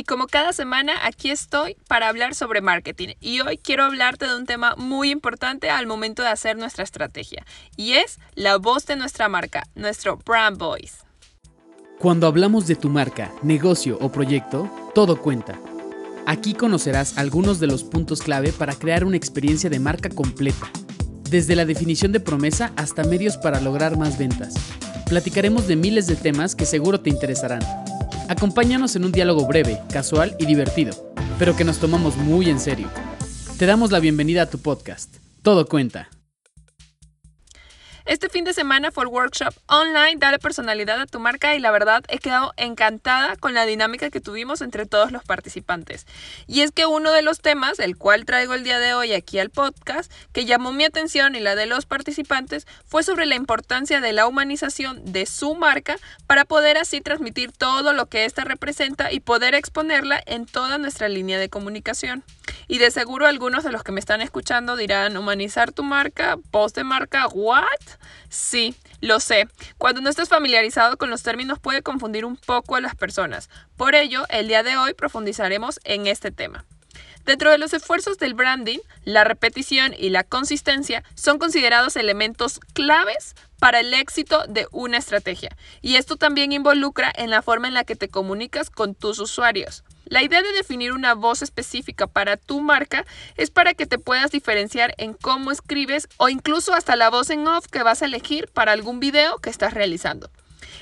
y como cada semana aquí estoy para hablar sobre marketing y hoy quiero hablarte de un tema muy importante al momento de hacer nuestra estrategia y es la voz de nuestra marca, nuestro brand voice. Cuando hablamos de tu marca, negocio o proyecto, todo cuenta. Aquí conocerás algunos de los puntos clave para crear una experiencia de marca completa, desde la definición de promesa hasta medios para lograr más ventas. Platicaremos de miles de temas que seguro te interesarán. Acompáñanos en un diálogo breve, casual y divertido, pero que nos tomamos muy en serio. Te damos la bienvenida a tu podcast. Todo cuenta. Este fin de semana fue workshop online Dale personalidad a tu marca y la verdad he quedado encantada con la dinámica que tuvimos entre todos los participantes. Y es que uno de los temas, el cual traigo el día de hoy aquí al podcast, que llamó mi atención y la de los participantes, fue sobre la importancia de la humanización de su marca para poder así transmitir todo lo que ésta representa y poder exponerla en toda nuestra línea de comunicación. Y de seguro algunos de los que me están escuchando dirán, humanizar tu marca, post de marca, ¿what? Sí, lo sé. Cuando no estás familiarizado con los términos puede confundir un poco a las personas. Por ello, el día de hoy profundizaremos en este tema. Dentro de los esfuerzos del branding, la repetición y la consistencia son considerados elementos claves para el éxito de una estrategia. Y esto también involucra en la forma en la que te comunicas con tus usuarios. La idea de definir una voz específica para tu marca es para que te puedas diferenciar en cómo escribes o incluso hasta la voz en off que vas a elegir para algún video que estás realizando.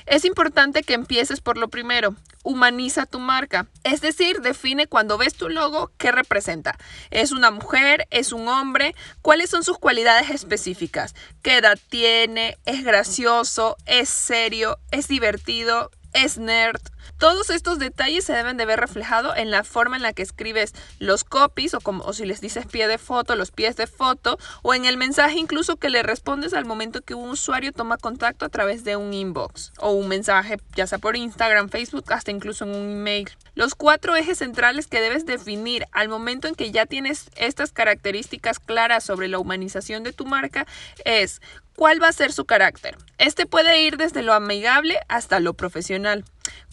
Es importante que empieces por lo primero. Humaniza tu marca. Es decir, define cuando ves tu logo qué representa. ¿Es una mujer? ¿Es un hombre? ¿Cuáles son sus cualidades específicas? ¿Qué edad tiene? ¿Es gracioso? ¿Es serio? ¿Es divertido? ¿Es nerd? Todos estos detalles se deben de ver reflejados en la forma en la que escribes los copies o, como, si les dices pie de foto, los pies de foto o en el mensaje incluso que le respondes al momento que un usuario toma contacto a través de un inbox o un mensaje ya sea por Instagram, Facebook, hasta incluso en un email. Los cuatro ejes centrales que debes definir al momento en que ya tienes estas características claras sobre la humanización de tu marca es ¿Cuál va a ser su carácter? Este puede ir desde lo amigable hasta lo profesional.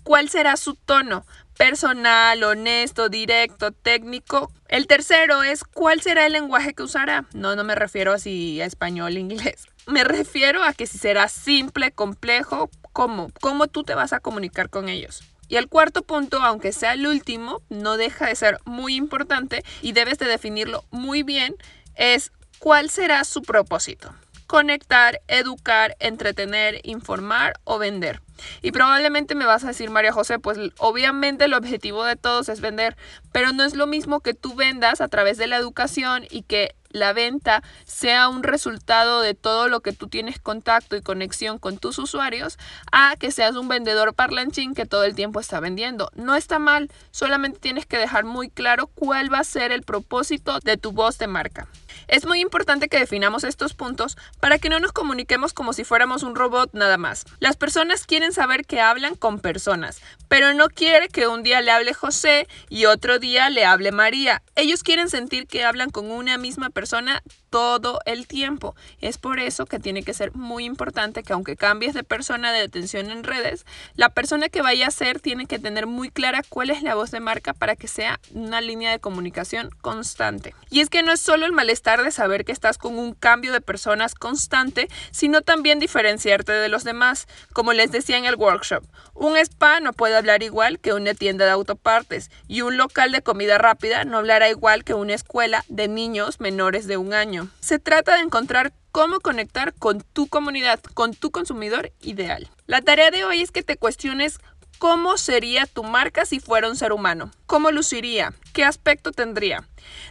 ¿Cuál será su tono? Personal, honesto, directo, técnico. El tercero es cuál será el lenguaje que usará. No, no me refiero así a español, inglés. Me refiero a que si será simple, complejo, cómo, cómo tú te vas a comunicar con ellos. Y el cuarto punto, aunque sea el último, no deja de ser muy importante y debes de definirlo muy bien, es cuál será su propósito conectar, educar, entretener, informar o vender. Y probablemente me vas a decir, María José, pues obviamente el objetivo de todos es vender, pero no es lo mismo que tú vendas a través de la educación y que la venta sea un resultado de todo lo que tú tienes contacto y conexión con tus usuarios, a que seas un vendedor parlanchín que todo el tiempo está vendiendo. No está mal, solamente tienes que dejar muy claro cuál va a ser el propósito de tu voz de marca. Es muy importante que definamos estos puntos para que no nos comuniquemos como si fuéramos un robot nada más. Las personas quieren saber que hablan con personas, pero no quiere que un día le hable José y otro día le hable María. Ellos quieren sentir que hablan con una misma persona todo el tiempo. Es por eso que tiene que ser muy importante que aunque cambies de persona de atención en redes, la persona que vaya a ser tiene que tener muy clara cuál es la voz de marca para que sea una línea de comunicación constante. Y es que no es solo el malestar de saber que estás con un cambio de personas constante, sino también diferenciarte de los demás. Como les decía en el workshop, un spa no puede hablar igual que una tienda de autopartes y un local de comida rápida no hablará igual que una escuela de niños menores de un año. Se trata de encontrar cómo conectar con tu comunidad, con tu consumidor ideal. La tarea de hoy es que te cuestiones ¿Cómo sería tu marca si fuera un ser humano? ¿Cómo luciría? ¿Qué aspecto tendría?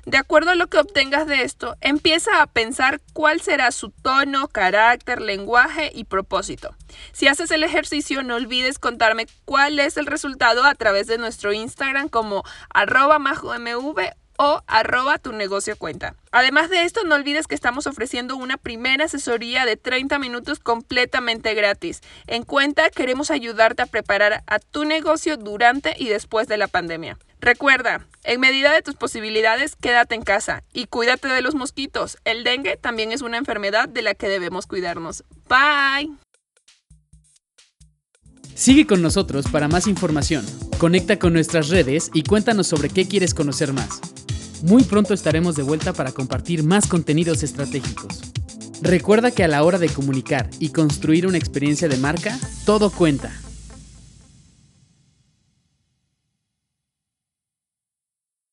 De acuerdo a lo que obtengas de esto, empieza a pensar cuál será su tono, carácter, lenguaje y propósito. Si haces el ejercicio, no olvides contarme cuál es el resultado a través de nuestro Instagram como arroba majomv o arroba tu negocio cuenta. Además de esto, no olvides que estamos ofreciendo una primera asesoría de 30 minutos completamente gratis. En cuenta queremos ayudarte a preparar a tu negocio durante y después de la pandemia. Recuerda, en medida de tus posibilidades, quédate en casa y cuídate de los mosquitos. El dengue también es una enfermedad de la que debemos cuidarnos. Bye. Sigue con nosotros para más información. Conecta con nuestras redes y cuéntanos sobre qué quieres conocer más. Muy pronto estaremos de vuelta para compartir más contenidos estratégicos. Recuerda que a la hora de comunicar y construir una experiencia de marca, todo cuenta.